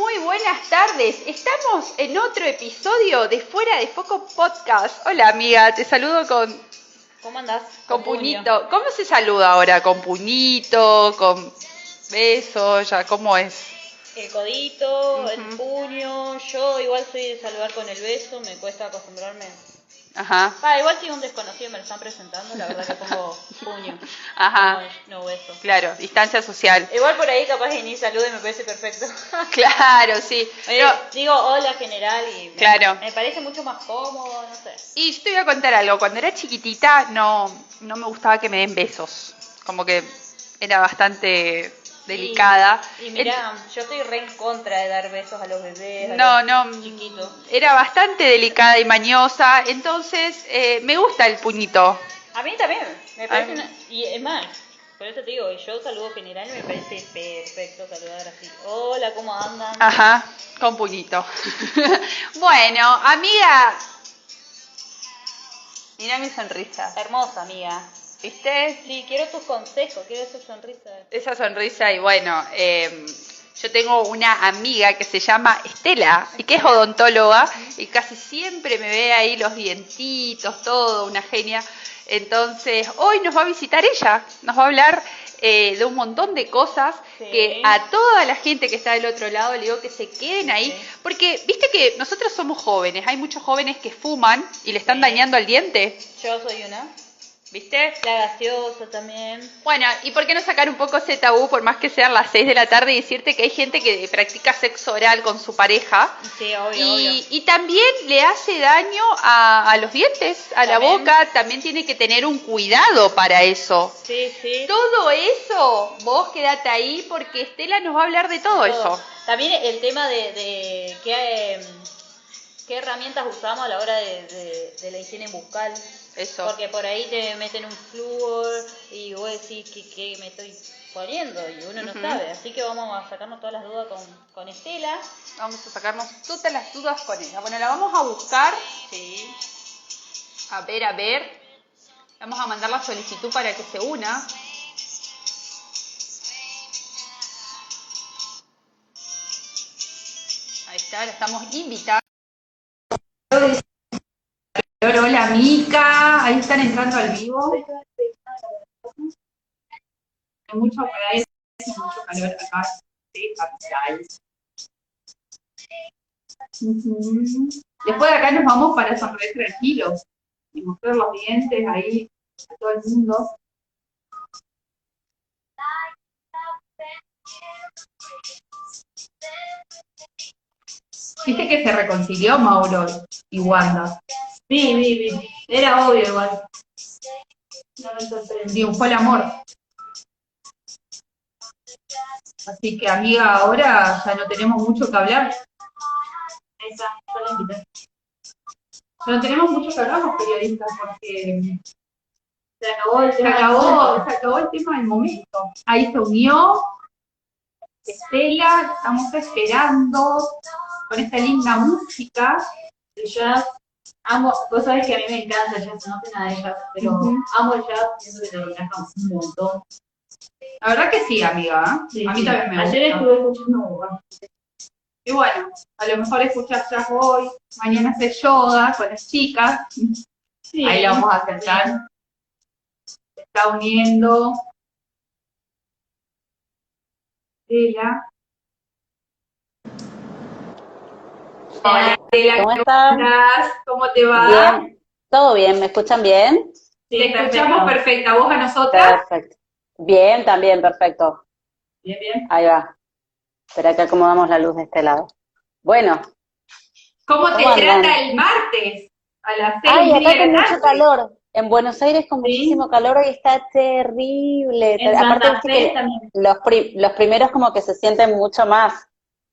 muy buenas tardes. Estamos en otro episodio de Fuera de Foco Podcast. Hola amiga, te saludo con, ¿Cómo andás? con puño. puñito. ¿Cómo se saluda ahora? ¿Con puñito? ¿Con beso? ¿Ya cómo es? El codito, el puño. Yo igual soy de saludar con el beso, me cuesta acostumbrarme. Ajá, Ah, igual si un desconocido me lo están presentando, la verdad que pongo puño. ajá. No, beso. Claro, distancia social. Igual por ahí capaz ni salude me parece perfecto. Claro, sí. Eh, No, digo hola general y me- Claro. me parece mucho más cómodo, no sé. Y yo te voy a contar algo. Cuando era chiquitita no, no me gustaba que me den besos. Como que era bastante delicada. Y, y mira, yo estoy re en contra de dar besos a los bebés. a No, los no. Chiquitos. Era bastante delicada y mañosa. Entonces eh, me gusta el puñito. A mí también, me parece una... Y es más, por eso te digo, yo saludo general y me parece perfecto saludar así. Hola, ¿cómo andan? Ajá, con puñito. bueno, amiga. Mira mi sonrisa. Hermosa, amiga. ¿Viste? Sí, quiero tus consejos, quiero esa sonrisa. esa sonrisa y bueno, eh, yo tengo una amiga que se llama Estela y que es odontóloga y casi siempre me ve ahí los dientitos, todo, una genia. Entonces, hoy nos va a visitar ella, nos va a hablar eh, de un montón de cosas Sí. que a toda la gente que está del otro lado le digo que se queden ahí, Sí. porque viste que nosotros somos jóvenes, hay muchos jóvenes que fuman y le están Sí. dañando al diente, Yo soy una. ¿Viste? La gaseosa también. Bueno, ¿y por qué no sacar un poco ese tabú, por más que sean las 6 de la tarde, y decirte que hay gente que practica sexo oral con su pareja? Sí, obvio, obvio. Y, y también le hace daño a, a los dientes, a la boca, también tiene que tener un cuidado para eso. Sí, sí. Todo eso, vos quédate ahí porque Estela nos va a hablar de todo, Todo. eso. También el tema de, de qué, em, qué herramientas usamos a la hora de, de- de la higiene bucal. Eso. Porque por ahí te meten un flúor y vos decís que, que me estoy poniendo y uno no sabe. Así que vamos a sacarnos todas las dudas con, con Estela. Vamos a sacarnos todas las dudas con ella. Bueno, la vamos a buscar. Sí. A ver, a ver. Vamos a mandar la solicitud para que se una. Ahí está, la estamos invitando. Hola, Mica. Ahí están entrando al vivo. Hay mucho mucho calor acá. Ujú. Después de acá nos vamos para sonreír tranquilos y mostrar los dientes ahí a todo el mundo. Viste que se reconcilió Mauro y Wanda. Sí, vi, vi. Era obvio igual. No me sorprendí. Triunfó el amor. Así que amiga, ahora ya no tenemos mucho que hablar. Esa, yo la no tenemos mucho que hablar los periodistas porque Se acabó el se tema. acabó, se acabó el tema del momento. Ahí se unió Estela, estamos esperando con esta linda música. El jazz. Amo, vos sabés que a mí me encanta el jazz, no sé nada de jazz, pero Ujú. amo el jazz, pienso que te relaja un montón. La verdad que sí, amiga. Sí, a mí sí. también me Ayer gusta. estuve escuchando Y bueno, a lo mejor escuchas jazz hoy, mañana haces yoga con las chicas. sí, Ahí la vamos a sentar. Se está uniendo. Estela. Hola, Estela, ¿Cómo estás? ¿Cómo te va? Bien, todo bien, ¿me escuchan bien? Te escuchamos perfecta. ¿Vos a nosotras? Perfecto. Bien, también, perfecto. Bien, bien. Ahí va. Espera que acomodamos la luz de este lado. Bueno, ¿Cómo te ¿Cómo trata andan? el martes? A las seis ay, y acá con mucho calor. En Buenos Aires con Sí. muchísimo calor hoy está terrible. En Aparte, Santa viste Fe que también. los, pri- los primeros como que se sienten mucho más,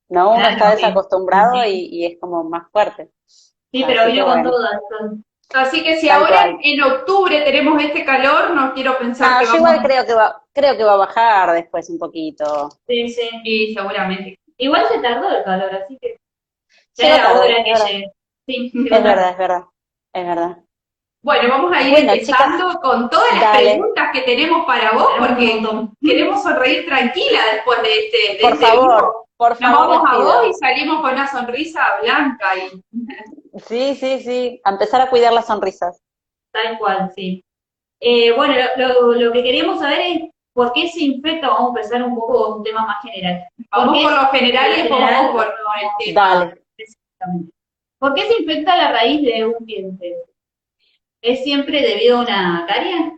¿no? Uno Claro, está sí. desacostumbrado Sí. y, y es como más fuerte. Sí, pero Así vino con bueno. todas. con- Así que si Tal ahora cual. en octubre tenemos este calor, no quiero pensar Ah, que yo vamos igual creo que va, creo que va a bajar después un poquito. Sí, sí. Sí, seguramente. Igual se tardó el calor, así que. Ya era hora es que verdad. llegue. Sí, Es verdad, es verdad, es verdad. Bueno, vamos a ir Bueno, empezando con todas las Dale. preguntas que tenemos para vos, porque queremos sonreír tranquila después de este, de Por este favor. vivo. Por Nos vamos a vos y salimos con una sonrisa blanca y Sí, sí, sí. A empezar a cuidar las sonrisas. Tal cual, sí. Eh, bueno, lo, lo- lo que queríamos saber es por qué se infecta, vamos a empezar un poco un tema más general. vamos por lo general y Por lo después general. vamos por el tema. Dale. Exactamente. ¿Por qué se infecta la raíz de un diente? ¿Es siempre debido a una carie?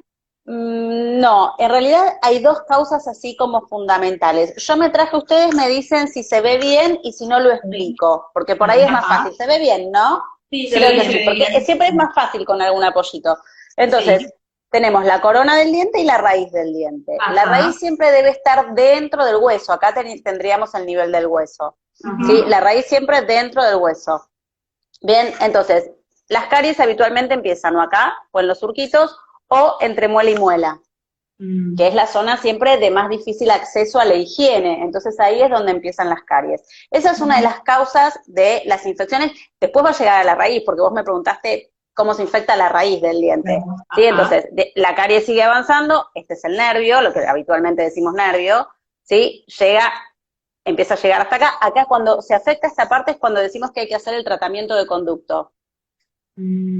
Mm, No, en realidad hay dos causas así como fundamentales. Yo me traje, ustedes me dicen si se ve bien y si no lo explico, porque por ahí es más fácil. ¿Se ve bien, no? Sí, Creo Sí, que porque bien. siempre es más fácil con algún apoyito. Entonces, Sí. tenemos la corona del diente y la raíz del diente. La raíz siempre debe estar dentro del hueso. Acá ten- tendríamos el nivel del hueso. Ajá. ¿sí? La raíz siempre dentro del hueso. Bien, entonces, las caries habitualmente empiezan o acá, o en los surquitos, o entre muela y muela, Mm. que es la zona siempre de más difícil acceso a la higiene. Entonces ahí es donde empiezan las caries. Esa es una de las causas de las infecciones. Después va a llegar a la raíz, porque vos me preguntaste cómo se infecta la raíz del diente. ¿sí? Entonces, de- la carie sigue avanzando, este es el nervio, lo que habitualmente decimos nervio, ¿sí? Llega, empieza a llegar hasta acá. Acá cuando se afecta esta parte es cuando decimos que hay que hacer el tratamiento de conducto.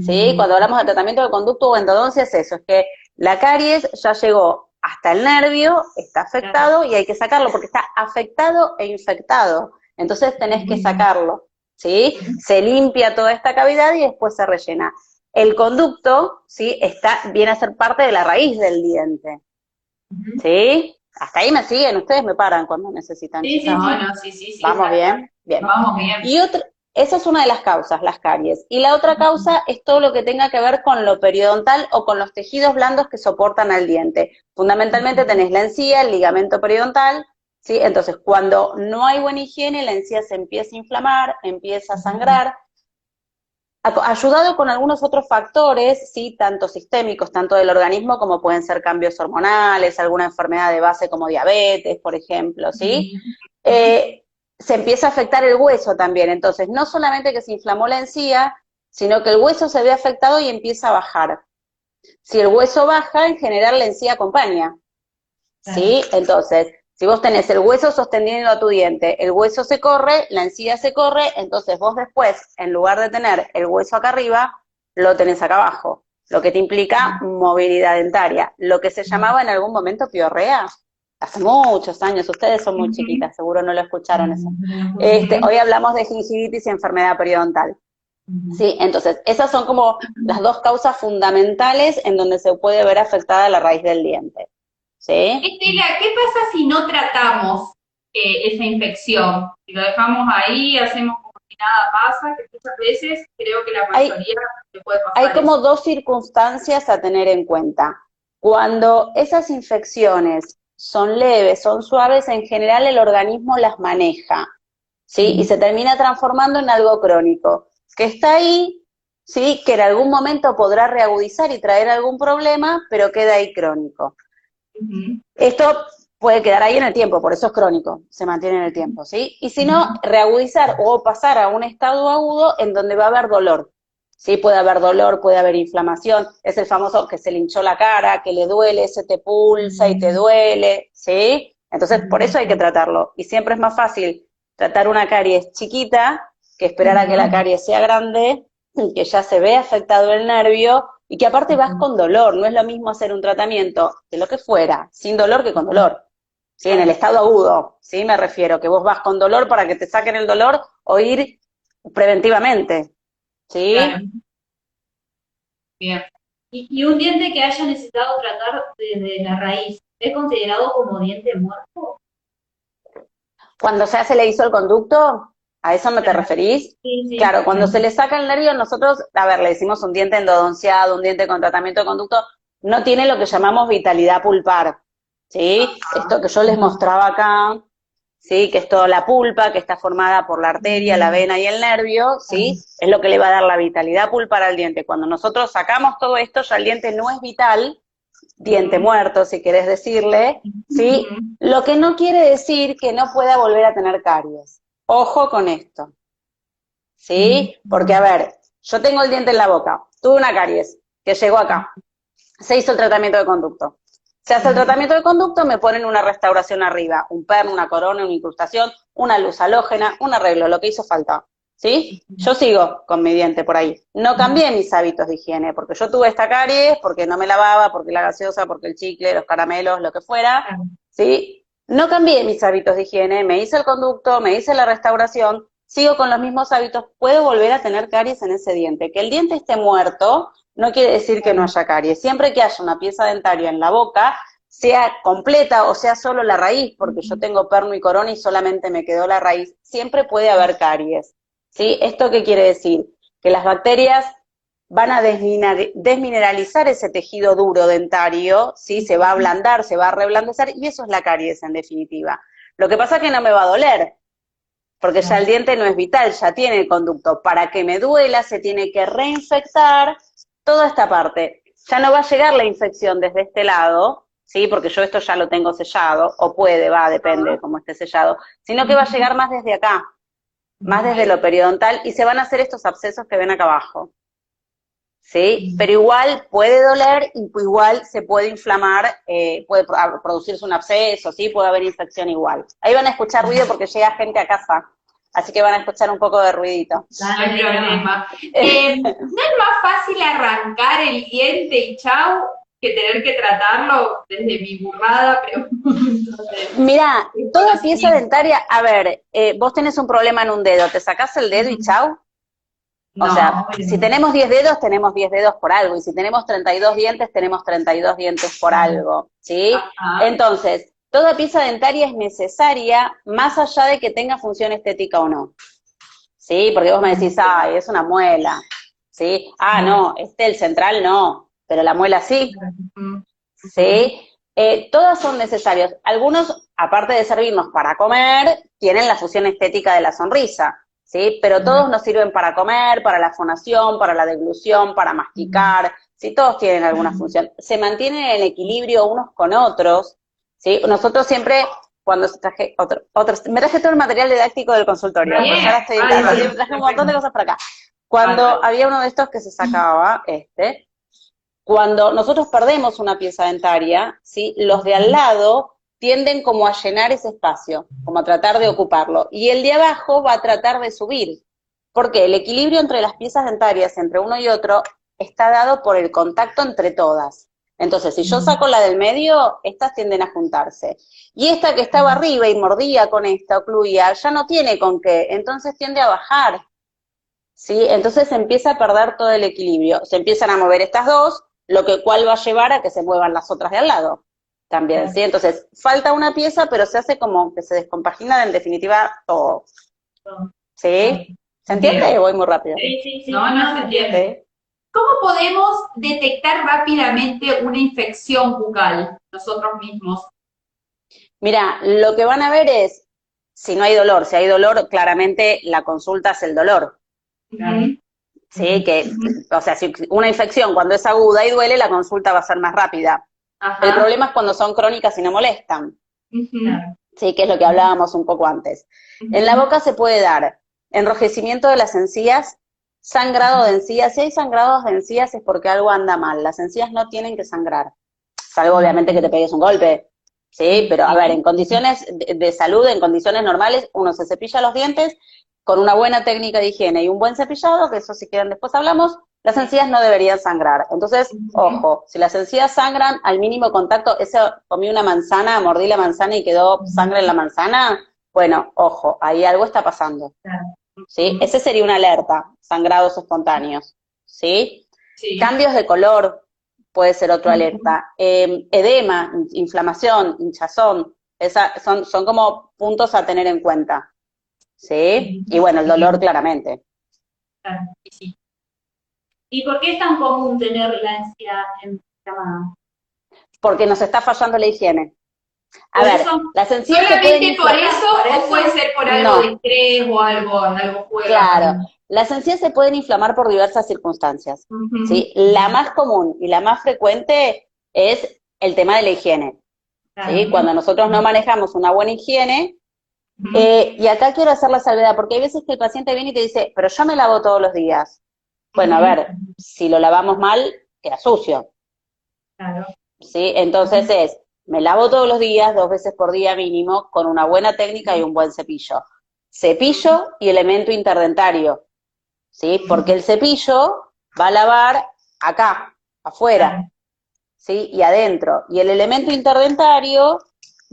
¿Sí? Cuando hablamos de tratamiento de conducto o endodoncia es eso, es que la caries ya llegó hasta el nervio, está afectado y hay que sacarlo porque está afectado e infectado. Entonces tenés que Mm. sacarlo, ¿sí? Se limpia toda esta cavidad y después se rellena. El conducto, ¿sí? Está, viene a ser parte de la raíz del diente. ¿sí? Hasta ahí me siguen, ustedes me paran cuando necesitan. Sí, sí, No, sí. no, sí, sí, sí. Vamos bien, bien. Vamos bien. Y otra, esa es una de las causas, las caries. Y la otra causa es todo lo que tenga que ver con lo periodontal o con los tejidos blandos que soportan al diente. Fundamentalmente tenés la encía, el ligamento periodontal, ¿sí? Entonces, cuando no hay buena higiene, la encía se empieza a inflamar, empieza a sangrar. Ayudado con algunos otros factores, sí, tanto sistémicos, tanto del organismo, como pueden ser cambios hormonales, alguna enfermedad de base como diabetes, por ejemplo, ¿sí? eh, se empieza a afectar el hueso también. Entonces, no solamente que se inflamó la encía, sino que el hueso se ve afectado y empieza a bajar. Si el hueso baja, en general la encía acompaña. ¿Sí? Entonces, si vos tenés el hueso sosteniendo a tu diente, el hueso se corre, la encía se corre, entonces vos después, en lugar de tener el hueso acá arriba, lo tenés acá abajo. Lo que te implica movilidad dentaria. Lo que se llamaba en algún momento piorrea. Hace muchos años, ustedes son muy chiquitas, seguro no lo escucharon eso. Este, hoy hablamos de gingivitis y enfermedad periodontal. Sí, entonces, esas son como las dos causas fundamentales en donde se puede ver afectada la raíz del diente. ¿Sí? Estela, ¿qué pasa si no tratamos eh, esa infección? Si lo dejamos ahí, hacemos como si nada pasa, que muchas veces creo que la Hay- mayoría le puede pasar Hay como dos circunstancias a tener en cuenta. Cuando esas infecciones son leves, son suaves, en general el organismo las maneja, ¿sí? Y se termina transformando en algo crónico, que está ahí, ¿sí? Que en algún momento podrá reagudizar y traer algún problema, pero queda ahí crónico. Esto puede quedar ahí en el tiempo, por eso es crónico, se mantiene en el tiempo, ¿sí? Y si no, reagudizar o pasar a un estado agudo en donde va a haber dolor, ¿sí? Puede haber dolor, puede haber inflamación, es el famoso que se le hinchó la cara, que le duele, se te pulsa y te duele, ¿sí? Entonces, por eso hay que tratarlo. Y siempre es más fácil tratar una caries chiquita que esperar a que la caries sea grande, que ya se ve afectado el nervio y que aparte vas con dolor. No es lo mismo hacer un tratamiento de lo que fuera, sin dolor que con dolor. ¿Sí? En el estado agudo, ¿sí? Me refiero, que vos vas con dolor para que te saquen el dolor o ir preventivamente. ¿Sí? Claro. Bien. ¿Y, y un diente que haya necesitado tratar desde la raíz, ¿es considerado como diente muerto? Cuando ya se le hizo el conducto, ¿a eso me te referís? Sí, sí. Claro, cuando se le saca el nervio, nosotros, a ver, le decimos un diente endodonciado, un diente con tratamiento de conducto, no tiene lo que llamamos vitalidad pulpar, ¿sí? Esto que yo les mostraba acá, ¿sí? Que es toda la pulpa, que está formada por la arteria, la vena y el nervio, ¿sí? Es lo que le va a dar la vitalidad pulpar al diente. Cuando nosotros sacamos todo esto, ya el diente no es vital, diente muerto, si querés decirle, ¿sí? Lo que no quiere decir que no pueda volver a tener caries. Ojo con esto. ¿Sí? Porque, a ver, yo tengo el diente en la boca, tuve una caries que llegó acá, se hizo el tratamiento de conducto. Se hace el tratamiento de conducto, me ponen una restauración arriba, un perno, una corona, una incrustación, una luz halógena, un arreglo, lo que hizo falta. ¿Sí? Yo sigo con mi diente por ahí. No cambié mis hábitos de higiene, porque yo tuve esta caries, porque no me lavaba, porque la gaseosa, porque el chicle, los caramelos, lo que fuera. ¿Sí? No cambié mis hábitos de higiene, me hice el conducto, me hice la restauración, sigo con los mismos hábitos, puedo volver a tener caries en ese diente. Que el diente esté muerto no quiere decir que no haya caries. Siempre que haya una pieza dentaria en la boca, sea completa o sea solo la raíz, porque yo tengo perno y corona y solamente me quedó la raíz, siempre puede haber caries. ¿Sí? ¿Esto qué quiere decir? Que las bacterias van a desmineralizar ese tejido duro dentario, ¿sí? Se va a ablandar, se va a reblandecer, y eso es la caries en definitiva. Lo que pasa es que no me va a doler, porque ya el diente no es vital, ya tiene el conducto. Para que me duela se tiene que reinfectar toda esta parte. Ya no va a llegar la infección desde este lado, ¿sí? Porque yo esto ya lo tengo sellado, o puede, va, depende de cómo esté sellado, sino que va a llegar más desde acá más desde lo periodontal, y se van a hacer estos abscesos que ven acá abajo. ¿Sí? Pero igual puede doler y igual se puede inflamar, eh, puede producirse un absceso, ¿sí? Puede haber infección igual. Ahí van a escuchar ruido porque llega gente a casa, así que van a escuchar un poco de ruidito. No hay problema. Eh, ¿No es más fácil arrancar el diente y chau que tener que tratarlo desde mi burrada Mira, toda pieza dentaria, a ver, eh, vos tenés un problema en un dedo, ¿te sacás el dedo y chau? O sea, si tenemos 10 dedos, tenemos 10 dedos por algo, y si tenemos 32 dientes, tenemos 32 dientes por algo, ¿sí? Entonces, toda pieza dentaria es necesaria más allá de que tenga función estética o no, ¿sí? Porque vos me decís, ay, es una muela, ¿sí? Ah, no, este, el central no, pero la muela sí. ¿Sí? Eh, todas son necesarias. Algunos, aparte de servirnos para comer, tienen la función estética de la sonrisa. ¿Sí? Pero todos nos sirven para comer, para la fonación, para la deglución, para masticar, ¿sí? Todos tienen alguna función. Se mantienen en equilibrio unos con otros, ¿sí? Nosotros siempre, cuando traje otro, otros, me traje todo el material didáctico del consultorio, pues ahora estoy, traje un montón de cosas para acá. Cuando había uno de estos que se sacaba, este, cuando nosotros perdemos una pieza dentaria, ¿sí? los de al lado tienden como a llenar ese espacio, como a tratar de ocuparlo. Y el de abajo va a tratar de subir. Porque el equilibrio entre las piezas dentarias, entre uno y otro, está dado por el contacto entre todas. Entonces, si yo saco la del medio, estas tienden a juntarse. Y esta que estaba arriba y mordía con esta, ocluía, ya no tiene con qué, entonces tiende a bajar. ¿Sí? Entonces se empieza a perder todo el equilibrio. Se empiezan a mover estas dos, lo que cual va a llevar a que se muevan las otras de al lado también, ¿sí? Entonces, falta una pieza, pero se hace como que se descompagina en definitiva todo. ¿Sí? ¿Se entiende voy muy rápido? Sí, sí, sí. No, no se entiende. ¿Cómo podemos detectar rápidamente una infección bucal nosotros mismos? Mira, lo que van a ver es si no hay dolor. Si hay dolor, claramente la consulta es el dolor. ¿sí? Que, o sea, si una infección cuando es aguda y duele, la consulta va a ser más rápida. El problema es cuando son crónicas y no molestan. Sí, que es lo que hablábamos un poco antes. En la boca se puede dar enrojecimiento de las encías, sangrado de encías. Si hay sangrados de encías es porque algo anda mal. Las encías no tienen que sangrar. Salvo obviamente que te pegues un golpe. Sí, pero a ver, en condiciones de salud, en condiciones normales, uno se cepilla los dientes con una buena técnica de higiene y un buen cepillado, que eso si quieren después hablamos, las encías no deberían sangrar. Entonces, ojo, si las encías sangran al mínimo contacto, eso comí una manzana, mordí la manzana y quedó sangre en la manzana, bueno, ojo, ahí algo está pasando. ¿Sí? Ese sería una alerta, sangrados espontáneos. ¿Sí? Cambios de color puede ser otra alerta. Em, edema, inflamación, hinchazón, esa, son, son como puntos a tener en cuenta. ¿sí? Y bueno, el dolor claramente. Claro, sí. ¿Y por qué es tan común tener la ansiedad inflamada? Porque nos está fallando la higiene. A ver, las encías ¿Solamente por eso o puede ser por algo de estrés o algo, algo juego? Claro, las encías se pueden inflamar por diversas circunstancias. ¿sí? La más común y la más frecuente es el tema de la higiene. ¿sí? Cuando nosotros no manejamos una buena higiene, eh, y acá quiero hacer la salvedad, porque hay veces que el paciente viene y te dice, pero yo me lavo todos los días. Bueno, a ver, si lo lavamos mal, queda sucio. Claro. ¿Sí? Entonces es, Me lavo todos los días, dos veces por día mínimo, con una buena técnica y un buen cepillo. Cepillo y elemento interdentario, ¿sí? Porque el cepillo va a lavar acá, afuera, ¿sí? Y adentro. Y el elemento interdentario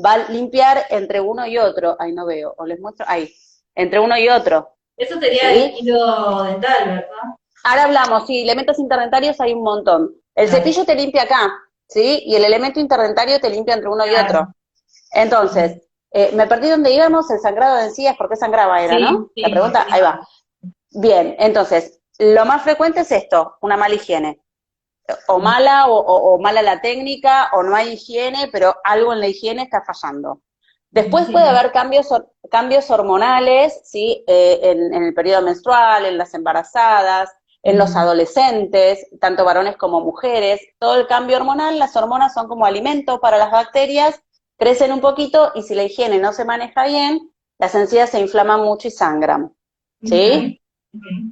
va a limpiar entre uno y otro. Ahí no veo, o les muestro, ahí, entre uno y otro. Eso sería ¿Sí? el hilo dental, ¿verdad? Ahora hablamos, sí, elementos interdentarios hay un montón. El Claro. cepillo te limpia acá, ¿sí? Y el elemento interdentario te limpia entre uno y otro. Entonces, eh, me perdí donde íbamos, el sangrado de encías, ¿por qué sangraba era, Sí, no? sí, La pregunta, sí. ahí va. Bien, entonces, lo más frecuente es esto, una mala higiene. O mala, o, o- o mala la técnica, o no hay higiene, pero algo en la higiene está fallando. Después puede haber cambios, cambios hormonales, ¿sí? Eh, en, en el periodo menstrual, en las embarazadas, en los adolescentes, tanto varones como mujeres. Todo el cambio hormonal, las hormonas son como alimento para las bacterias, crecen un poquito y si la higiene no se maneja bien, las encías se inflaman mucho y sangran. ¿Sí?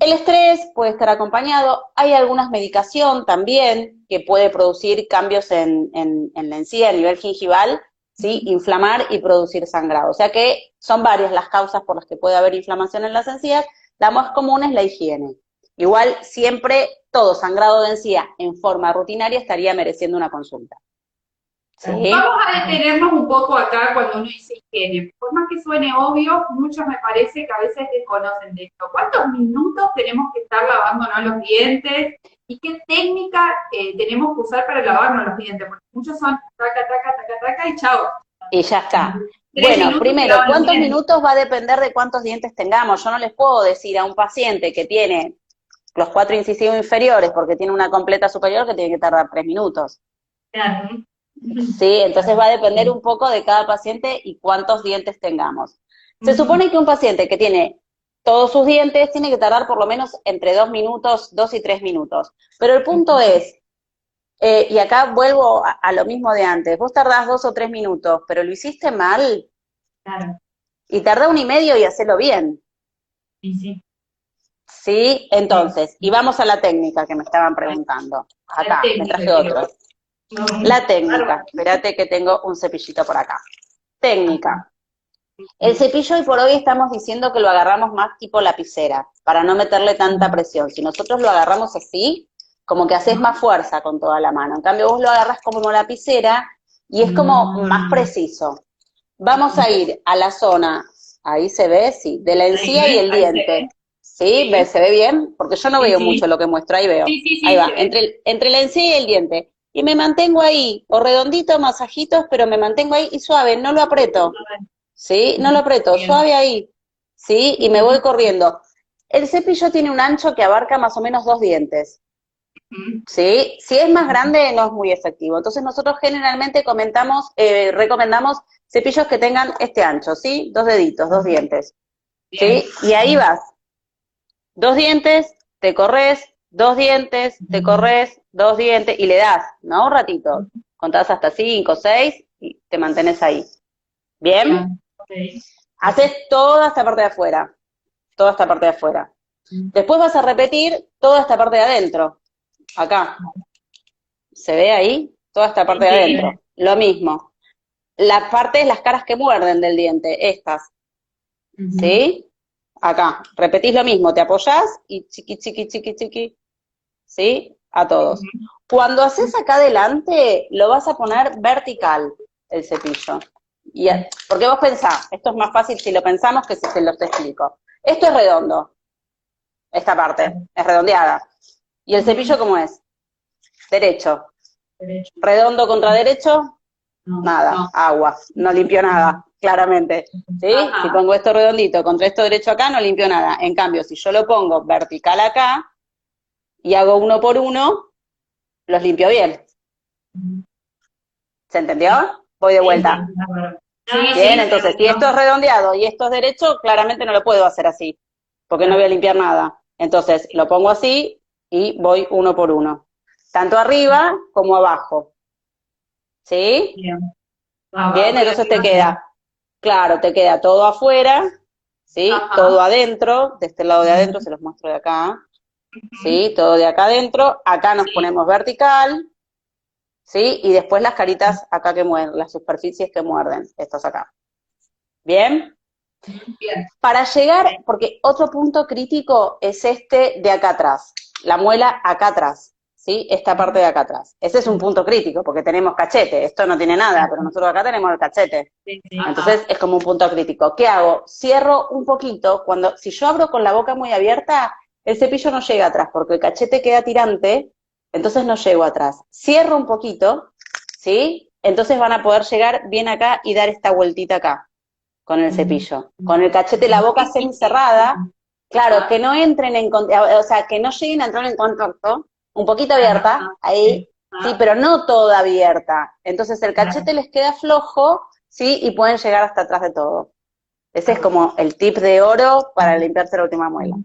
El estrés puede estar acompañado. Hay algunas medicación también que puede producir cambios en, en- en la encía a nivel gingival, ¿sí? Inflamar y producir sangrado. O sea que son varias las causas por las que puede haber inflamación en las encías. La más común es la higiene. Igual siempre todo sangrado de encía en forma rutinaria estaría mereciendo una consulta. ¿Sí? Vamos a detenernos un poco acá cuando uno dice higiene. Por más que suene obvio, muchos me parece que a veces desconocen de esto. ¿Cuántos minutos tenemos que estar lavándonos los dientes? ¿Y qué técnica eh, tenemos que usar para lavarnos los dientes? Porque muchos son taca, taca, taca, taca y chao. Y ya está. Bueno, primero, ¿cuántos minutos va a depender de cuántos dientes tengamos? Yo no les puedo decir a un paciente que tiene los cuatro incisivos inferiores porque tiene una completa superior que tiene que tardar tres minutos. Claro. ¿Sí? Entonces va a depender un poco de cada paciente y cuántos dientes tengamos. Se supone que un paciente que tiene todos sus dientes tiene que tardar por lo menos entre dos minutos, dos y tres minutos. Pero el punto es, eh, y acá vuelvo a, a lo mismo de antes, vos tardás dos o tres minutos, pero lo hiciste mal Claro. y tardá un y medio y hacelo bien. Sí, sí. ¿Sí? Entonces, y vamos a la técnica que me estaban preguntando. Acá, me traje otro. La técnica. Espérate que tengo un cepillito por acá. Técnica. El cepillo hoy por hoy estamos diciendo que lo agarramos más tipo lapicera, para no meterle tanta presión. Si nosotros lo agarramos así, como que haces más fuerza con toda la mano. En cambio, vos lo agarras como lapicera y es como Mm. más preciso. Vamos a ir a la zona, ahí se ve, sí, de la encía y el diente. ¿Sí? ¿Ve- ¿Se ve bien? Porque yo no veo sí. mucho lo que muestro, ahí veo. Sí, sí, sí. Ahí va, entre, el- entre la encía y el diente. Y me mantengo ahí, o redondito, masajitos, pero me mantengo ahí y suave, no lo aprieto. ¿Sí? No lo aprieto, Bien. suave ahí. ¿Sí? Y me voy corriendo. El cepillo tiene un ancho que abarca más o menos dos dientes. ¿Sí? Si es más grande, no es muy efectivo. Entonces nosotros generalmente comentamos, eh, recomendamos cepillos que tengan este ancho, ¿sí? Dos deditos, dos dientes. ¿Sí? Y ahí vas. Dos dientes, te corres, dos dientes, te corres, dos dientes, y le das, ¿no? Un ratito. Contás hasta cinco, seis, y te mantenés ahí. ¿Bien? Ok. Haces toda esta parte de afuera. Toda esta parte de afuera. Mm. Después vas a repetir toda esta parte de adentro. Acá. ¿Se ve ahí? Toda esta parte de adentro. Lo mismo. La parte de las caras que muerden del diente, estas. Ujú. ¿Sí? Acá, repetís lo mismo, te apoyás y chiqui, chiqui, chiqui, chiqui, ¿sí? A todos. Cuando haces acá adelante, lo vas a poner vertical, el cepillo. Y, porque vos pensás, esto es más fácil si lo pensamos que si se los explico. Esto es redondo, esta parte, es redondeada. ¿Y el cepillo cómo es? Derecho. Derecho. Redondo contra derecho, No, nada, no. agua, no limpio nada, claramente. ¿Sí? Ajá. Si pongo esto redondito contra esto derecho acá, no limpio nada. En cambio, si yo lo pongo vertical acá y hago uno por uno, los limpio bien. ¿Se entendió? Voy de vuelta. Sí. Sí, Bien, sí, entonces, si esto es redondeado y esto es derecho, claramente no lo puedo hacer así, porque no voy a limpiar nada. Entonces, lo pongo así y voy uno por uno. Tanto arriba como abajo. ¿Sí? Bien. Ah, Bien, entonces te queda, claro, te queda todo afuera, ¿sí? Ajá. Todo adentro, de este lado de adentro, se los muestro de acá, ¿sí? Todo de acá adentro, acá nos Sí. ponemos vertical, ¿sí? Y después las caritas acá que muerden, las superficies que muerden, estos acá. ¿Bien? Bien. Para llegar, porque otro punto crítico es este de acá atrás, la muela acá atrás, ¿sí? Esta parte de acá atrás. Ese es un punto crítico, porque tenemos cachete, esto no tiene nada, pero nosotros acá tenemos el cachete. Sí, sí. Entonces es como un punto crítico. ¿Qué hago? Cierro un poquito, cuando, si yo abro con la boca muy abierta, el cepillo no llega atrás, porque el cachete queda tirante, entonces no llego atrás. Cierro un poquito, ¿sí? Entonces van a poder llegar bien acá y dar esta vueltita acá, con el cepillo. Con el cachete, la boca semicerrada, claro, que no entren en, o sea, que no lleguen a entrar en contacto, un poquito abierta, ahí, sí, pero no toda abierta. Entonces el cachete les queda flojo, ¿sí? Y pueden llegar hasta atrás de todo. Ese es como el tip de oro para limpiarse la última muela.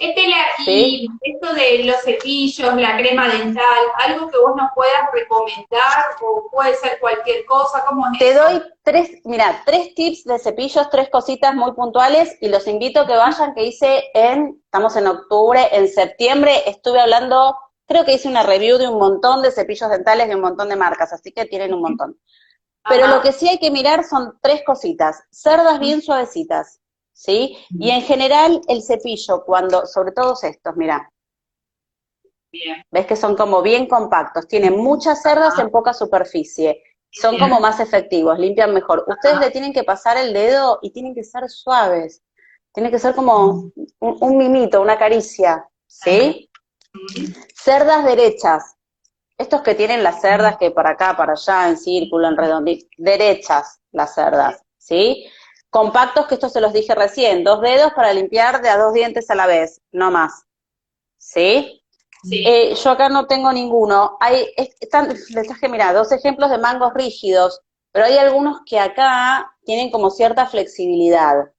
Estela, y esto de los cepillos, la crema dental, algo que vos nos puedas recomendar o puede ser cualquier cosa, ¿cómo es Te eso? doy tres, mira, tres tips de cepillos, tres cositas muy puntuales y los invito a que vayan, que hice en, estamos en octubre, en septiembre estuve hablando, creo que hice una review de un montón de cepillos dentales de un montón de marcas, así que tienen un montón. Pero Ajá. lo que sí hay que mirar son tres cositas, cerdas bien suavecitas, ¿sí? Y en general el cepillo, cuando, sobre todo estos, mira, Bien. ves que son como bien compactos, tienen muchas cerdas en poca superficie, son Bien. como más efectivos, limpian mejor. Ustedes Ajá. le tienen que pasar el dedo y tienen que ser suaves, tiene que ser como un, un mimito, una caricia, ¿sí? Cerdas derechas, estos que tienen las cerdas que para acá, para allá, en círculo, en redondito, derechas las cerdas, ¿sí? Compactos, que esto se los dije recién, dos dedos para limpiar de a dos dientes a la vez, no más, ¿sí? Sí. Eh, yo acá no tengo ninguno. Hay, es- están, les traje, mira, dos ejemplos de mangos rígidos, pero hay algunos que acá tienen como cierta flexibilidad.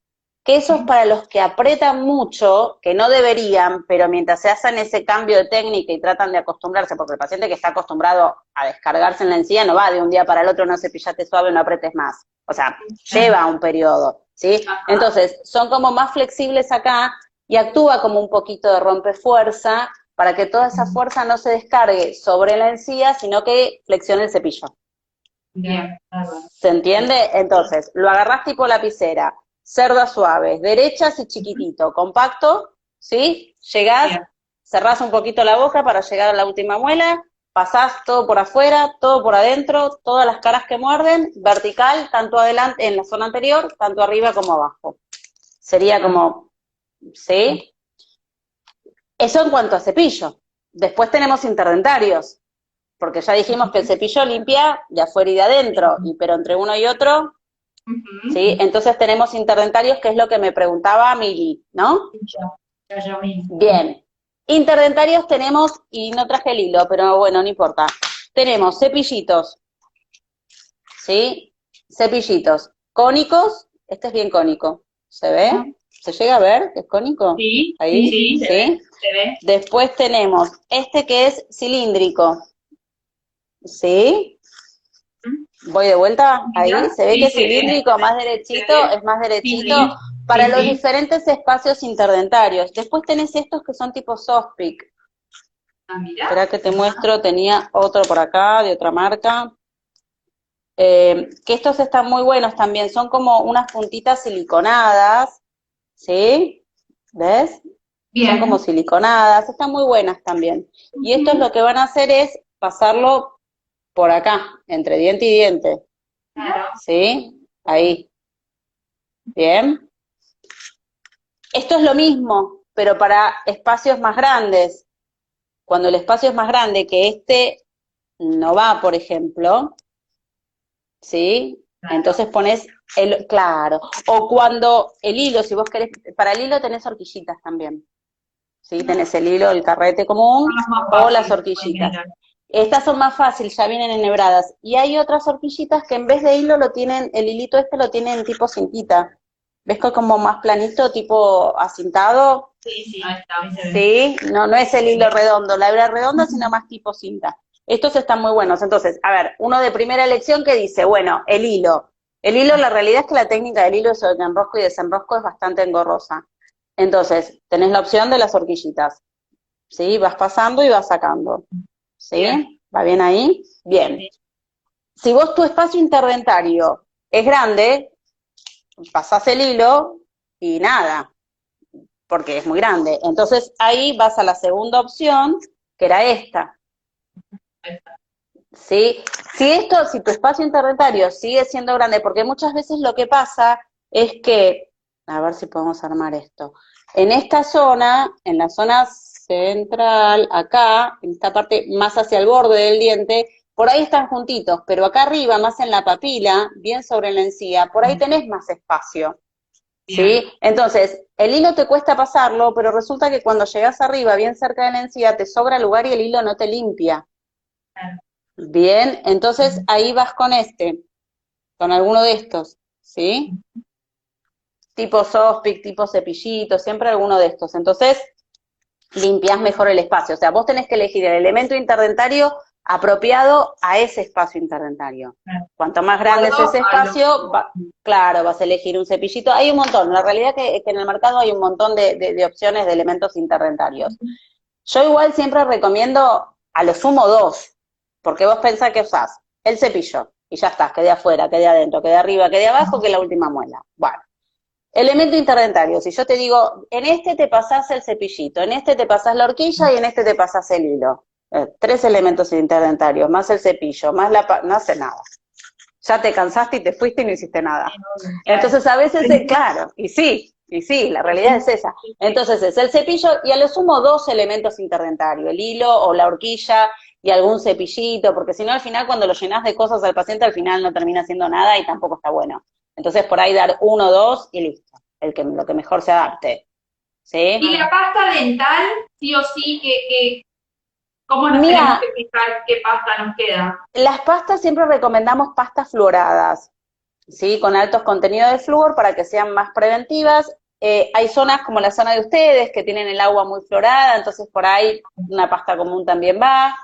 Que eso es para los que apretan mucho, que no deberían, pero mientras se hacen ese cambio de técnica y tratan de acostumbrarse, porque el paciente que está acostumbrado a descargarse en la encía no va de un día para el otro, no cepillate suave, no apretes más. O sea, lleva un periodo, ¿sí? Entonces, son como más flexibles acá y actúa como un poquito de rompefuerza para que toda esa fuerza no se descargue sobre la encía, sino que flexione el cepillo. Bien. ¿Se entiende? Entonces, lo agarrás tipo lapicera, cerdas suaves, derechas y chiquitito, compacto, ¿sí? Llegás, Bien. cerrás un poquito la boca para llegar a la última muela, pasás todo por afuera, todo por adentro, todas las caras que muerden, vertical, tanto adelante, en la zona anterior, tanto arriba como abajo. Sería como, ¿sí? Eso en cuanto a cepillo. Después tenemos interdentarios, porque ya dijimos que el cepillo limpia de afuera y de adentro, y pero entre uno y otro, ¿sí? Entonces tenemos interdentarios, que es lo que me preguntaba Mili, ¿no? Yo, yo, yo mismo. Bien. Interdentarios tenemos, y no traje el hilo, pero bueno, no importa. Tenemos cepillitos, ¿sí? Cepillitos cónicos, este es bien cónico, ¿se ve? ¿Se llega a ver que es cónico? Sí, Ahí, sí, se ¿sí? ve, se ve. Después tenemos este que es cilíndrico. ¿Sí? Voy de vuelta. Ahí Ya, se ve sí, que es cilíndrico, más derechito, es más derechito Sí, para los diferentes espacios interdentarios. Después tenés estos que son tipo soft pick. Ah. Espera que te muestro, tenía otro por acá, de otra marca. Eh, que estos están muy buenos también, son como unas puntitas siliconadas, ¿sí? ¿Ves? Son Bien. como siliconadas, están muy buenas también. Y esto es lo que van a hacer es pasarlo por acá, entre diente y diente, Claro. ¿sí? Ahí. Bien. Esto es lo mismo, pero para espacios más grandes. Cuando el espacio es más grande que este no va, por ejemplo, ¿sí? Claro. Entonces pones el, claro. O cuando el hilo, si vos querés, para el hilo tenés horquillitas también. ¿Sí? Tenés el hilo, el carrete común, o las horquillitas. Estas son más fáciles, ya vienen enhebradas. Y hay otras horquillitas que en vez de hilo lo tienen, el hilito este lo tienen tipo cintita. ¿Ves que es como más planito, tipo acintado? Sí, sí, ahí está. Sí, no, no es el hilo redondo, la hebra redonda, sino más tipo cinta. Estos están muy buenos. Entonces, a ver, uno de primera elección que dice, bueno, el hilo. El hilo, la realidad es que la técnica del hilo de enrosco y desenrosco es bastante engorrosa. Entonces, tenés la opción de las horquillitas. ¿Sí? Vas pasando y vas sacando. ¿Sí? Bien. ¿Va bien ahí? Bien. Si vos tu espacio interdentario es grande, pasás el hilo y nada, porque es muy grande. Entonces ahí vas a la segunda opción, que era esta. ¿Sí? Si esto, si tu espacio interdentario sigue siendo grande, porque muchas veces lo que pasa es que, a ver si podemos armar esto, en esta zona, en la zona central, acá, en esta parte más hacia el borde del diente, por ahí están juntitos, pero acá arriba, más en la papila, bien sobre la encía, por ahí tenés más espacio. ¿Sí? Entonces, el hilo te cuesta pasarlo, pero resulta que cuando llegas arriba, bien cerca de la encía, te sobra lugar y el hilo no te limpia. Bien, entonces ahí vas con este, con alguno de estos, ¿sí? Tipo sospic, tipo cepillito, siempre alguno de estos. Entonces, limpias mejor el espacio. O sea, vos tenés que elegir el elemento interdentario apropiado a ese espacio interdentario. Cuanto más grande es ese espacio, claro, vas a elegir un cepillito. Hay un montón, la realidad es que, en el mercado hay un montón de, opciones de elementos interdentarios. Yo igual siempre recomiendo a lo sumo dos, porque vos pensás que usás el cepillo, y ya está, quede afuera, quede adentro, quede arriba, quede abajo, que la última muela. Bueno, elemento interdentario, si yo te digo, en este te pasás el cepillito, en este te pasás la horquilla y en este te pasás el hilo. Eh, tres elementos interdentarios, más el cepillo, más la... no hace nada. Ya te cansaste y te fuiste y no hiciste nada. Entonces a veces es claro, y sí, y sí, la realidad es esa. Entonces es el cepillo y a lo sumo dos elementos interdentarios, el hilo o la horquilla y algún cepillito, porque si no al final cuando lo llenas de cosas al paciente al final no termina haciendo nada y tampoco está bueno. Entonces por ahí dar uno, dos y listo, el que, lo que mejor se adapte. ¿Sí? Y la pasta dental, sí o sí, que, ¿Cómo nos tenemos que fijar qué pasta nos queda? Las pastas siempre recomendamos pastas fluoradas, ¿sí? Con altos contenidos de flúor para que sean más preventivas. Eh, hay zonas como la zona de ustedes que tienen el agua muy florada, entonces por ahí una pasta común también va.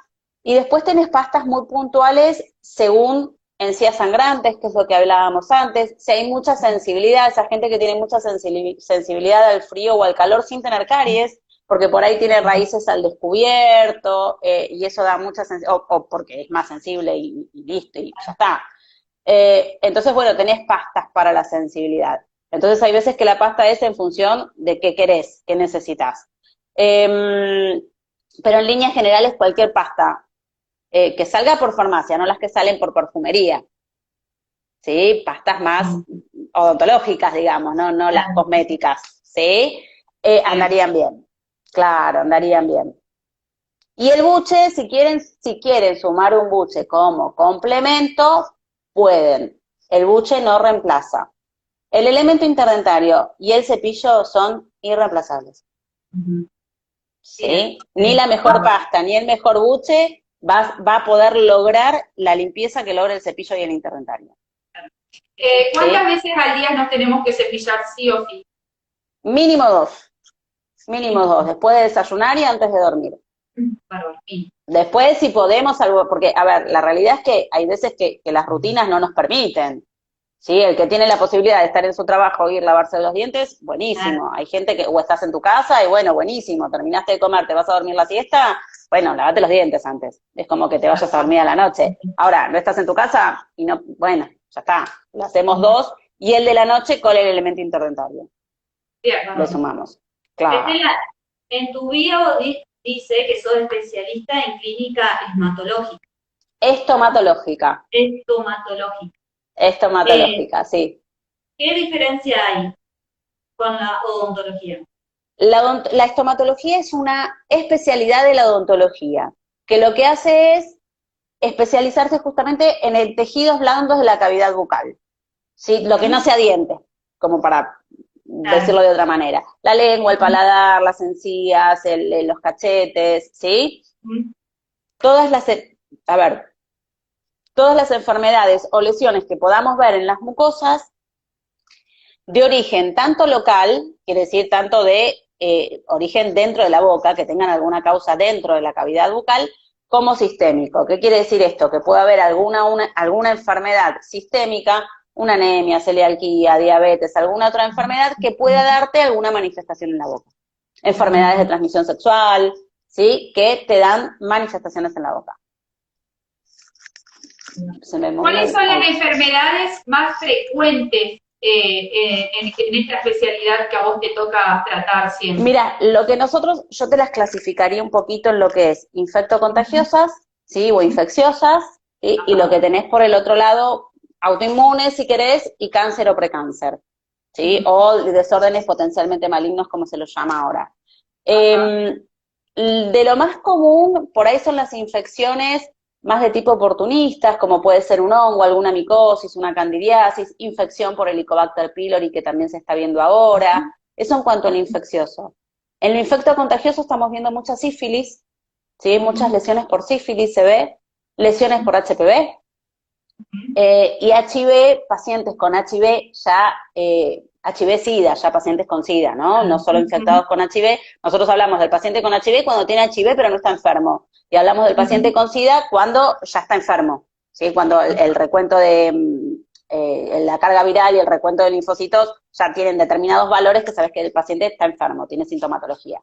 Y después tenés pastas muy puntuales según encías sangrantes, que es lo que hablábamos antes. Si hay mucha sensibilidad, esa gente que tiene mucha sensibilidad al frío o al calor sin tener caries, porque por ahí tiene raíces al descubierto eh, y eso da mucha sensibilidad, o, porque es más sensible y, listo, y ya está. Eh, entonces, bueno, tenés pastas para la sensibilidad. Entonces hay veces que la pasta es en función de qué querés, qué necesitas. Em, pero en líneas generales cualquier pasta eh, que salga por farmacia, no las que salen por perfumería. ¿Sí? Pastas más odontológicas, digamos, no, no las cosméticas. ¿Sí? andarían bien. Claro, andarían bien. Y el buche, si quieren, si quieren sumar un buche como complemento, pueden. El buche no reemplaza. El elemento interdentario y el cepillo son irreemplazables. ¿Sí? Ni la mejor pasta, ni el mejor buche va, va, a poder lograr la limpieza que logra el cepillo y el interdentario. Eh, ¿Cuántas veces al día nos tenemos que cepillar sí o sí? Mínimo dos. Mínimo dos, después de desayunar y antes de dormir. Después, si podemos, algo, porque, a ver, la realidad es que hay veces que, las rutinas no nos permiten. ¿Sí? El que tiene la posibilidad de estar en su trabajo y ir a lavarse los dientes, buenísimo. Hay gente que, o estás en tu casa y bueno, buenísimo, terminaste de comer, te vas a dormir la siesta, bueno, lavate los dientes antes. Es como que te vayas a dormir a la noche. Ahora, no estás en tu casa y no, bueno, ya está. Lo hacemos dos y el de la noche con el elemento interdentario. Lo sumamos. En tu bio dice que sos especialista en clínica esmatológica. Estomatológica. Estomatológica. Estomatológica, sí. ¿Qué diferencia hay con la odontología? La, la, estomatología es una especialidad de la odontología, que lo que hace es especializarse justamente en el tejidos blandos de la cavidad bucal, ¿sí? lo que no sea diente, como para decirlo de otra manera. La lengua, el paladar, las encías, los cachetes, ¿sí? Todas las, a ver, todas las enfermedades o lesiones que podamos ver en las mucosas de origen tanto local, quiere decir tanto de eh, origen dentro de la boca, que tengan alguna causa dentro de la cavidad bucal, como sistémico. ¿Qué quiere decir esto? Que puede haber alguna, alguna enfermedad sistémica una anemia, celiaquía, diabetes, alguna otra enfermedad que pueda darte alguna manifestación en la boca. Enfermedades de transmisión sexual, ¿sí? Que te dan manifestaciones en la boca. Se me ¿Cuáles son las enfermedades más frecuentes eh, en, esta especialidad que a vos te toca tratar siempre? Mira, lo que nosotros, yo te las clasificaría un poquito en lo que es infectocontagiosas, ¿sí? O infecciosas, y lo que tenés por el otro lado, autoinmunes, si querés, y cáncer o precáncer, ¿sí? O desórdenes potencialmente malignos, como se los llama ahora. Em, de lo más común, por ahí son las infecciones más de tipo oportunistas, como puede ser un hongo, alguna micosis, una candidiasis, infección por Helicobacter pylori, que también se está viendo ahora. Eso en cuanto al infeccioso. En lo infecto contagioso estamos viendo mucha sífilis, ¿sí? muchas lesiones por sífilis se ve, lesiones por HPV, eh, y HIV, pacientes con HIV ya, eh, HIV-Sida, ya pacientes con SIDA, ¿no? No solo infectados con HIV. Nosotros hablamos del paciente con HIV cuando tiene HIV pero no está enfermo. Y hablamos del paciente con SIDA cuando ya está enfermo, ¿sí? Cuando el, recuento de mm, eh, la carga viral y el recuento de linfocitos ya tienen determinados valores que sabes que el paciente está enfermo, tiene sintomatología.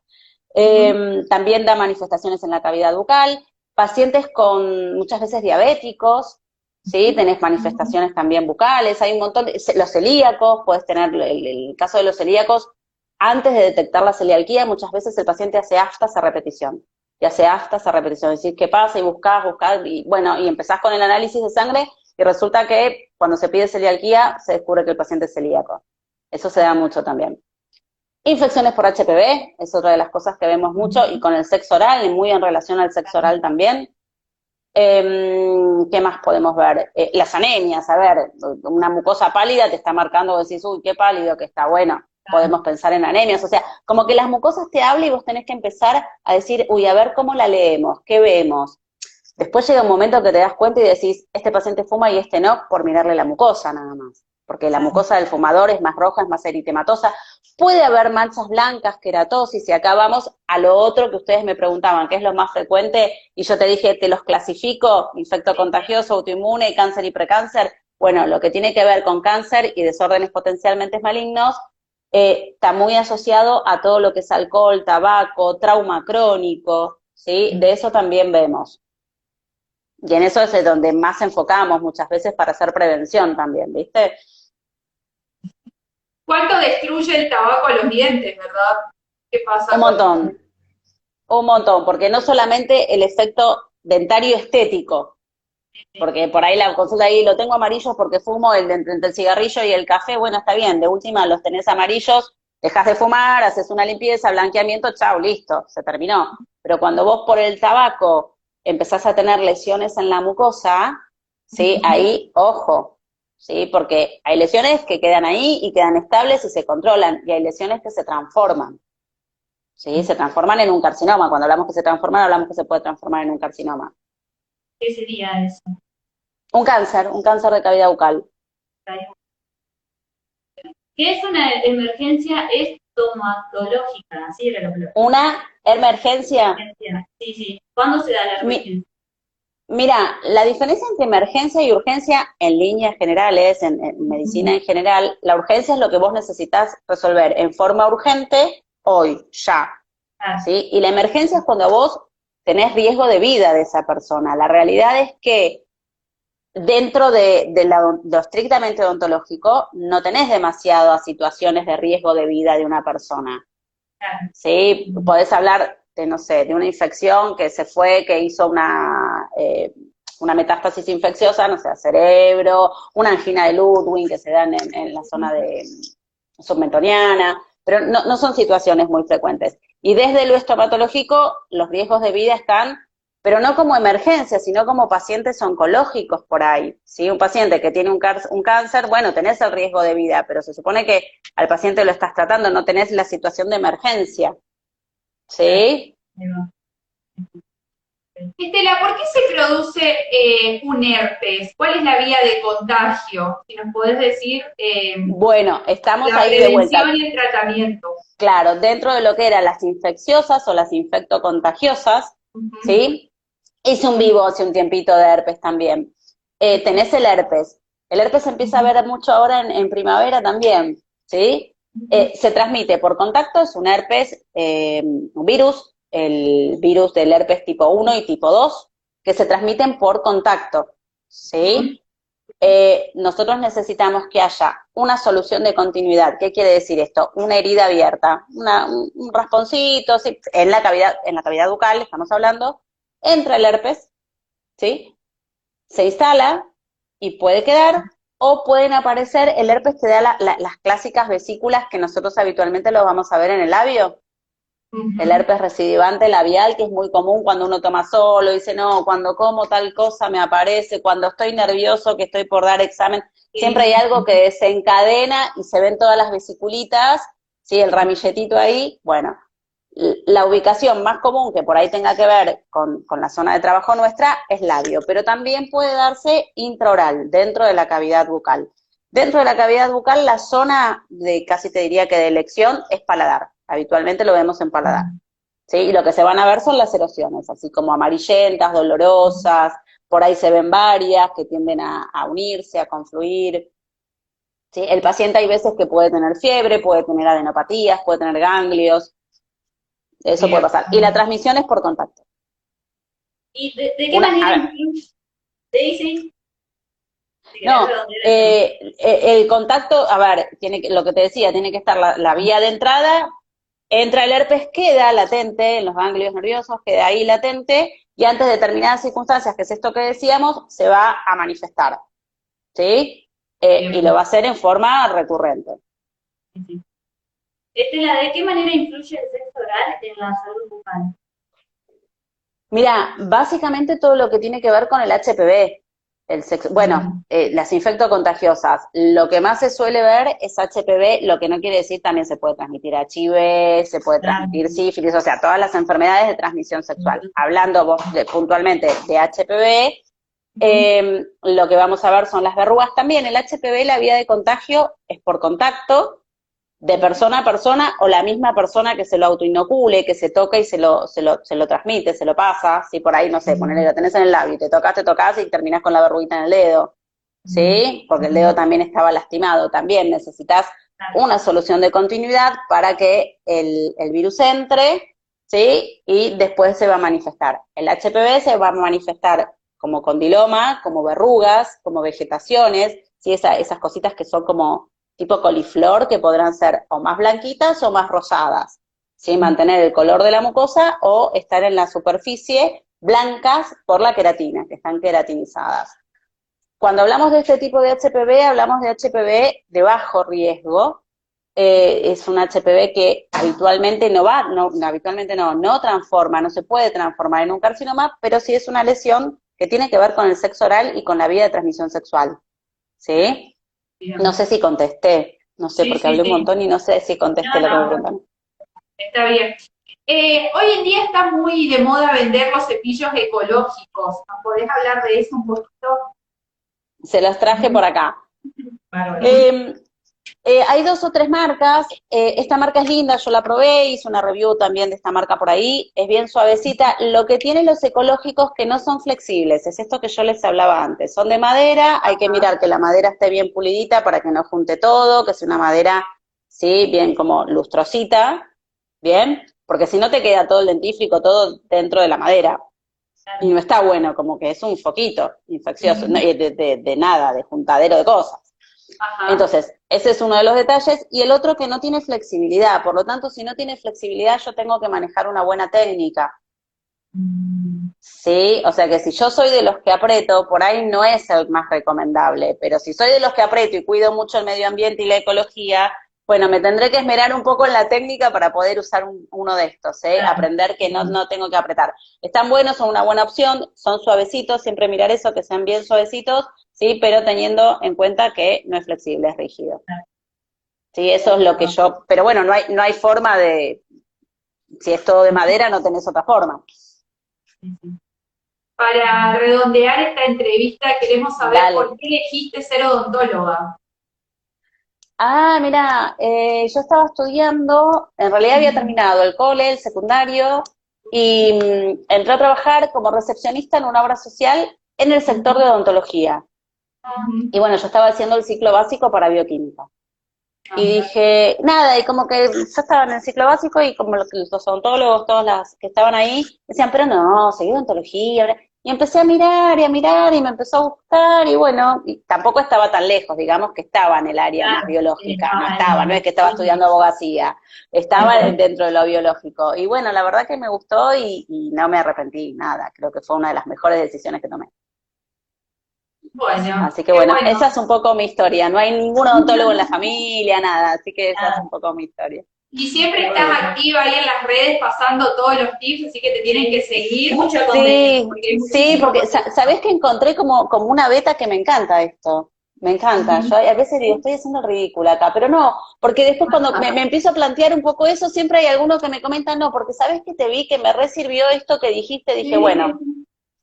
Em, también da manifestaciones en la cavidad bucal, pacientes con muchas veces diabéticos, ¿sí? Tenés manifestaciones también bucales, hay un montón, los celíacos, puedes tener el, caso de los celíacos, antes de detectar la celiaquía, muchas veces el paciente hace aftas a repetición, y hace aftas a repetición, es decir, ¿qué pasa? Y buscás, buscás, y bueno, y empezás con el análisis de sangre, y resulta que cuando se pide celiaquía, se descubre que el paciente es celíaco. Eso se da mucho también. Infecciones por HPV, es otra de las cosas que vemos mucho, y con el sexo oral, y muy en relación al sexo oral también. Em, ¿Qué más podemos ver? Eh, las anemias, a ver, una mucosa pálida te está marcando, decís, uy, qué pálido que está, bueno, podemos pensar en anemias, o sea, como que las mucosas te hablan y vos tenés que empezar a decir, uy, a ver cómo la leemos, qué vemos. Después llega un momento que te das cuenta y decís, este paciente fuma y este no, por mirarle la mucosa nada más porque la mucosa del fumador es más roja, es más eritematosa. Puede haber manchas blancas, queratosis, y acá vamos a lo otro que ustedes me preguntaban, ¿qué es lo más frecuente? Y yo te dije, te los clasifico, infecto contagioso, autoinmune, cáncer y precáncer. Bueno, lo que tiene que ver con cáncer y desórdenes potencialmente malignos eh, está muy asociado a todo lo que es alcohol, tabaco, trauma crónico, ¿sí? De eso también vemos. Y en eso es donde más enfocamos muchas veces para hacer prevención también, ¿viste? ¿Cuánto destruye el tabaco a los dientes, verdad? ¿Qué pasa? Un montón. Un montón, porque no solamente el efecto dentario estético, porque por ahí la consulta ahí lo tengo amarillos porque fumo el, entre el cigarrillo y el café, bueno, está bien, de última los tenés amarillos, dejas de fumar, haces una limpieza, blanqueamiento, chao, listo, se terminó. Pero cuando vos por el tabaco empezás a tener lesiones en la mucosa, ¿sí? Ahí, ojo, ¿sí? Porque hay lesiones que quedan ahí y quedan estables y se controlan, y hay lesiones que se transforman, ¿sí? Se transforman en un carcinoma. Cuando hablamos que se transforman, hablamos que se puede transformar en un carcinoma. ¿Qué sería eso? Un cáncer, un cáncer de cavidad bucal. ¿Qué es una emergencia estomatológica? Así era lo que ¿Una emergencia? Sí, sí. ¿Cuándo se da la emergencia? Mira, la diferencia entre emergencia y urgencia en líneas generales, en, medicina en general, la urgencia es lo que vos necesitas resolver en forma urgente hoy, ya. Ah. ¿sí? Y la emergencia es cuando vos tenés riesgo de vida de esa persona. La realidad es que dentro de, lo estrictamente odontológico no tenés demasiadas situaciones de riesgo de vida de una persona. ¿sí? Podés hablar de, no sé, de una infección que se fue, que hizo una, eh, una metástasis infecciosa, no sé, cerebro, una angina de Ludwig que se dan en, la zona de submentoniana, pero no, no son situaciones muy frecuentes. Y desde lo estomatológico, los riesgos de vida están, pero no como emergencia, sino como pacientes oncológicos por ahí. Si un paciente que tiene un, un cáncer, bueno, tenés el riesgo de vida, pero se supone que al paciente lo estás tratando, no tenés la situación de emergencia. ¿Sí? Estela, ¿por qué se produce eh, un herpes? ¿Cuál es la vía de contagio? Si nos podés decir. Eh, bueno, estamos la ahí de vuelta. y el tratamiento. Claro, dentro de lo que eran las infecciosas o las infectocontagiosas, ¿sí? Hice un vivo hace un tiempito de herpes también. Eh, tenés el herpes. El herpes se empieza a ver mucho ahora en primavera también, ¿sí? Eh, se transmite por contacto, es un herpes, eh, un virus, el virus del herpes tipo 1 y tipo 2, que se transmiten por contacto. ¿sí? Eh, nosotros necesitamos que haya una solución de continuidad. ¿Qué quiere decir esto? Una herida abierta, un, un rasponcito, ¿sí? en la cavidad, en la cavidad bucal, estamos hablando, entra el herpes, ¿sí? Se instala y puede quedar, o pueden aparecer, el herpes te da las clásicas vesículas que nosotros habitualmente lo vamos a ver en el labio, el herpes recidivante labial, que es muy común cuando uno toma solo, dice, no, cuando como tal cosa me aparece, cuando estoy nervioso, que estoy por dar examen, siempre hay algo que desencadena y se ven todas las vesiculitas, ¿sí? El ramilletito ahí, bueno, la ubicación más común que por ahí tenga que ver con, con, la zona de trabajo nuestra es labio, pero también puede darse intraoral, dentro de la cavidad bucal. Dentro de la cavidad bucal, la zona de, casi te diría que de elección, es paladar. Habitualmente lo vemos en paladar. ¿sí? Y lo que se van a ver son las erosiones, así como amarillentas, dolorosas, por ahí se ven varias que tienden a, unirse, a confluir. ¿sí? El paciente hay veces que puede tener fiebre, puede tener adenopatías, puede tener ganglios, eso puede pasar. Y la transmisión es por contacto. ¿Y de, qué manera Daisy? No, eh, eh, el contacto, a ver, tiene que, lo que te decía, tiene que estar la vía de entrada entra el herpes, queda latente en los ganglios nerviosos, queda ahí latente, y antes de determinadas circunstancias, que es esto que decíamos, se va a manifestar. ¿Sí? Eh, y lo va a hacer en forma recurrente. Estela, ¿de qué manera influye el sexo oral en la salud bucal? Mira, básicamente todo lo que tiene que ver con el HPV. El sexo, bueno, eh, las infectocontagiosas, lo que más se suele ver es HPV, lo que no quiere decir también se puede transmitir HIV, se puede transmitir sífilis, o sea, todas las enfermedades de transmisión sexual. Hablando vos puntualmente de HPV, em, lo que vamos a ver son las verrugas. También. El HPV, la vía de contagio es por contacto, de persona a persona o la misma persona que se lo autoinocule, que se toca y se lo, se lo, se lo transmite, se lo pasa, si por ahí, no sé, ponele, lo tenés en el labio te tocas, te tocas y terminás con la verruguita en el dedo, ¿sí? Porque el dedo también estaba lastimado, también necesitas una solución de continuidad para que el, el virus entre, ¿sí? Y después se va a manifestar. El HPV se va a manifestar como condiloma, como verrugas, como vegetaciones, ¿sí? Esa, esas cositas que son como tipo coliflor, que podrán ser o más blanquitas o más rosadas, ¿sí? Mantener el color de la mucosa o estar en la superficie blancas por la queratina, que están queratinizadas. Cuando hablamos de este tipo de HPV, hablamos de HPV de bajo riesgo, eh, es un HPV que habitualmente no va, no, habitualmente no, no transforma, no se puede transformar en un carcinoma, pero sí es una lesión que tiene que ver con el sexo oral y con la vía de transmisión sexual. ¿Sí? No sé si contesté, no sé, porque hablé un montón y no sé si contesté lo que me preguntan. Está bien. Eh, hoy en día está muy de moda vender los cepillos ecológicos. ¿Podés hablar de eso un poquito? Se los traje por acá. Eh, eh, hay dos o tres marcas, eh, esta marca es linda, yo la probé, hice una review también de esta marca por ahí, es bien suavecita, lo que tienen los ecológicos que no son flexibles, es esto que yo les hablaba antes, son de madera, hay que mirar que la madera esté bien pulidita para que no junte todo, que sea una madera, sí, bien como lustrosita, bien, porque si no te queda todo el dentífrico, todo dentro de la madera, y no está bueno, como que es un foquito infeccioso, de nada, de juntadero de cosas. Entonces, ese es uno de los detalles. Y el otro que no tiene flexibilidad. Por lo tanto, si no tiene flexibilidad, yo tengo que manejar una buena técnica. Sí, o sea que si yo soy de los que aprieto, por ahí no es el más recomendable, pero si soy de los que aprieto y cuido mucho el medio ambiente y la ecología, bueno, me tendré que esmerar un poco en la técnica para poder usar uno de estos, ¿eh? aprender que no, no tengo que apretar. Están buenos, son una buena opción, son suavecitos, siempre mirar eso, que sean bien suavecitos, ¿sí? Pero teniendo en cuenta que no es flexible, es rígido. Sí, eso es lo que yo, pero bueno, no hay, no hay forma de, si es todo de madera, no tenés otra forma. Para redondear esta entrevista, queremos saber por qué elegiste ser odontóloga. Ah, mira, eh, yo estaba estudiando, en realidad había terminado el cole, el secundario, y mm, entré a trabajar como recepcionista en una obra social en el sector de odontología. Y bueno, yo estaba haciendo el ciclo básico para bioquímica. Y dije, nada, y como que yo estaba en el ciclo básico y como los, odontólogos, todos las que estaban ahí, decían, pero no, seguí odontología. Y empecé a mirar y a mirar y me empezó a gustar y bueno, y tampoco estaba tan lejos, digamos que estaba en el área más Claro, biológica, no estaba, no, es que estaba estudiando abogacía, estaba dentro de lo biológico. Y bueno, la verdad que me gustó y, y no me arrepentí nada, creo que fue una de las mejores decisiones que tomé. Bueno, Así que bueno, esa es un poco mi historia, no hay ningún odontólogo en la familia, nada, así que esa es un poco mi historia. Y siempre estás activa ahí en las redes pasando todos los tips, así que te tienen que seguir. Mucho Sí, contenido. porque hay sí, porque sa- sabés que encontré como, como una beta que me encanta esto. Me encanta. Yo a veces digo, estoy haciendo el ridículo acá, pero no, porque después cuando me, me empiezo a plantear un poco eso, siempre hay alguno que me comenta, no, porque sabes que te vi que me resirvió esto que dijiste, dije, Sí. bueno,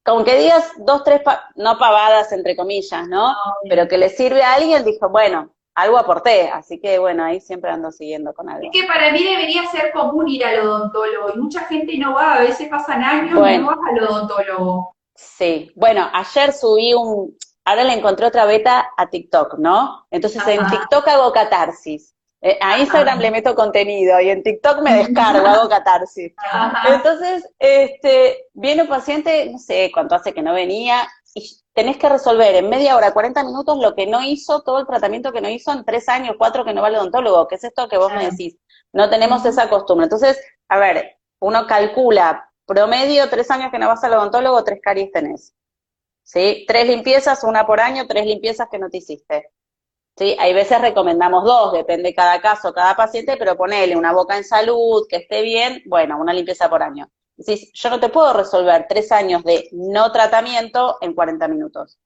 con que digas dos, tres, pa- no pavadas entre comillas, ¿no? Pero que le sirve a alguien, dijo, bueno, algo aporté, así que bueno, ahí siempre ando siguiendo con algo. Es que para mí debería ser común ir al odontólogo y mucha gente no va, a veces pasan años y Bueno. no vas al odontólogo. Sí, bueno, ayer subí un, ahora le encontré otra beta a TikTok, ¿no? Entonces en. TikTok hago catarsis, Eh, a Instagram Ajá. le meto contenido y en TikTok me descargo, hago catarsis. Ajá. Entonces, este, viene un paciente, no sé cuánto hace que no venía, y tenés que resolver en media hora, 40 minutos, lo que no hizo, todo el tratamiento que no hizo en tres años, cuatro que no va al odontólogo, que es esto que vos me decís. No tenemos esa costumbre. Entonces, a ver, uno calcula, promedio, tres años que no vas al odontólogo, tres caries tenés. ¿Sí? Tres limpiezas, una por año, tres limpiezas que no te hiciste. ¿Sí? Hay veces recomendamos dos, depende cada caso, cada paciente, pero ponele una boca en salud, que esté bien, bueno, una limpieza por año. Decís, yo no te puedo resolver tres años de no tratamiento en 40 minutos.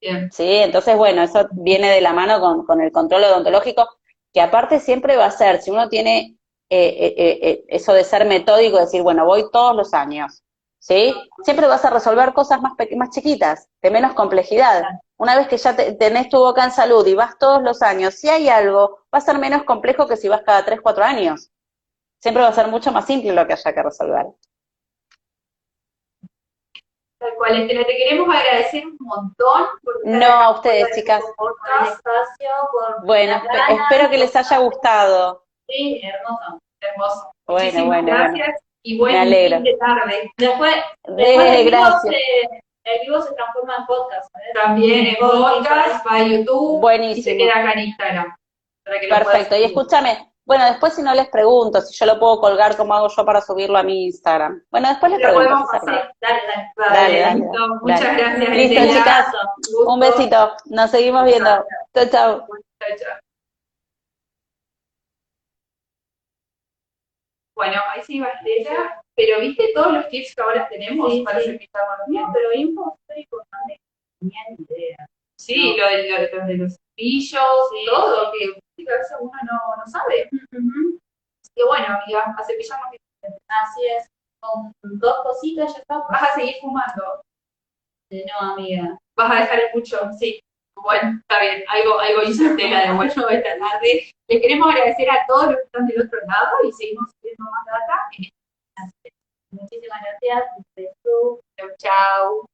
Bien. ¿Sí? Entonces, bueno, eso viene de la mano con, con el control odontológico, que aparte siempre va a ser, si uno tiene eh, eh, eh, eh, eso de ser metódico, decir, bueno, voy todos los años, ¿sí? Siempre vas a resolver cosas más, más chiquitas, de menos complejidad. Una vez que ya te- tenés tu boca en salud y vas todos los años, si hay algo, va a ser menos complejo que si vas cada tres, cuatro años. Siempre va a ser mucho más simple lo que haya que resolver. Tal cual, Estela, te queremos agradecer un montón. por No, a ustedes, chicas. este Por espacio, por Bueno, espero que les haya gustado. Sí, hermoso. Hermoso. Bueno, Muchísimas bueno, bueno. gracias y buen Me alegro. fin de tarde. Después, De- después gracias. se, el vivo se transforma en podcast. ¿eh? También en podcast, va a YouTube y se Buenísimo. queda acá en Instagram. para que Perfecto. Y escúchame, bueno, después si no les pregunto si yo lo puedo colgar, ¿cómo hago yo para subirlo a mi Instagram? Bueno, después les Lo pregunto. Dale, dale. Dale, dale. Muchas gracias. Listo, chicas. Un besito. Nos seguimos viendo. Chao, chao. Chao, chao. Bueno, ahí sí va Estela, pero viste todos los tips que ahora tenemos Sí, para sí. cepillar los No, pero info estoy importante. Tenía ni idea. Sí, lo de, lo de- lo de los cepillos, Sí. todo, que a veces uno no, no sabe. Así que bueno, amiga, a cepillarnos. Así es. Con dos cositas ya está. Vas a seguir fumando. No, amiga. Vas a dejar el mucho, sí. Bueno, está bien, algo, algo hizo Estela de bueno esta tarde. Les queremos agradecer a todos los que están del otro lado y seguimos subiendo más data en este Muchísimas gracias. Chau, chau.